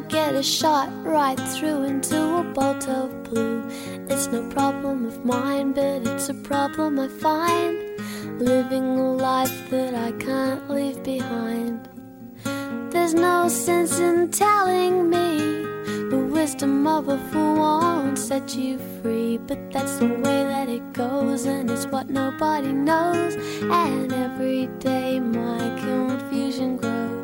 get a shot right through into a bolt of blue. It's no problem of mine, but it's a problem I find. Living a life that I can't leave behind. There's no sense in telling me the wisdom of a fool won't set you free. But that's the way that it goes, and it's what nobody knows. And every day my confusion grows.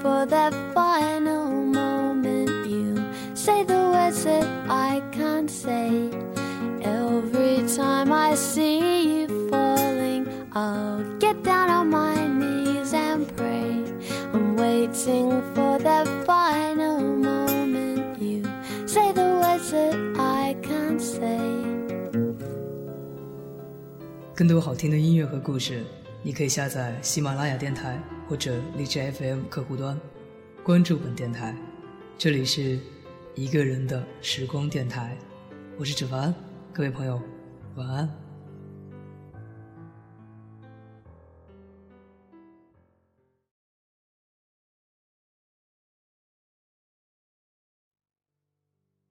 for that final moment. You say the words that I can't say. Every time I see you falling, I'll get down on my knees and pray. I'm waiting for that final moment. You say the words that I can't say. 更多好听的音乐和故事，你可以下载喜马拉雅电台。或者荔枝 FM 客户端，关注本电台。这里是一个人的时光电台，我是芷凡，各位朋友，晚安。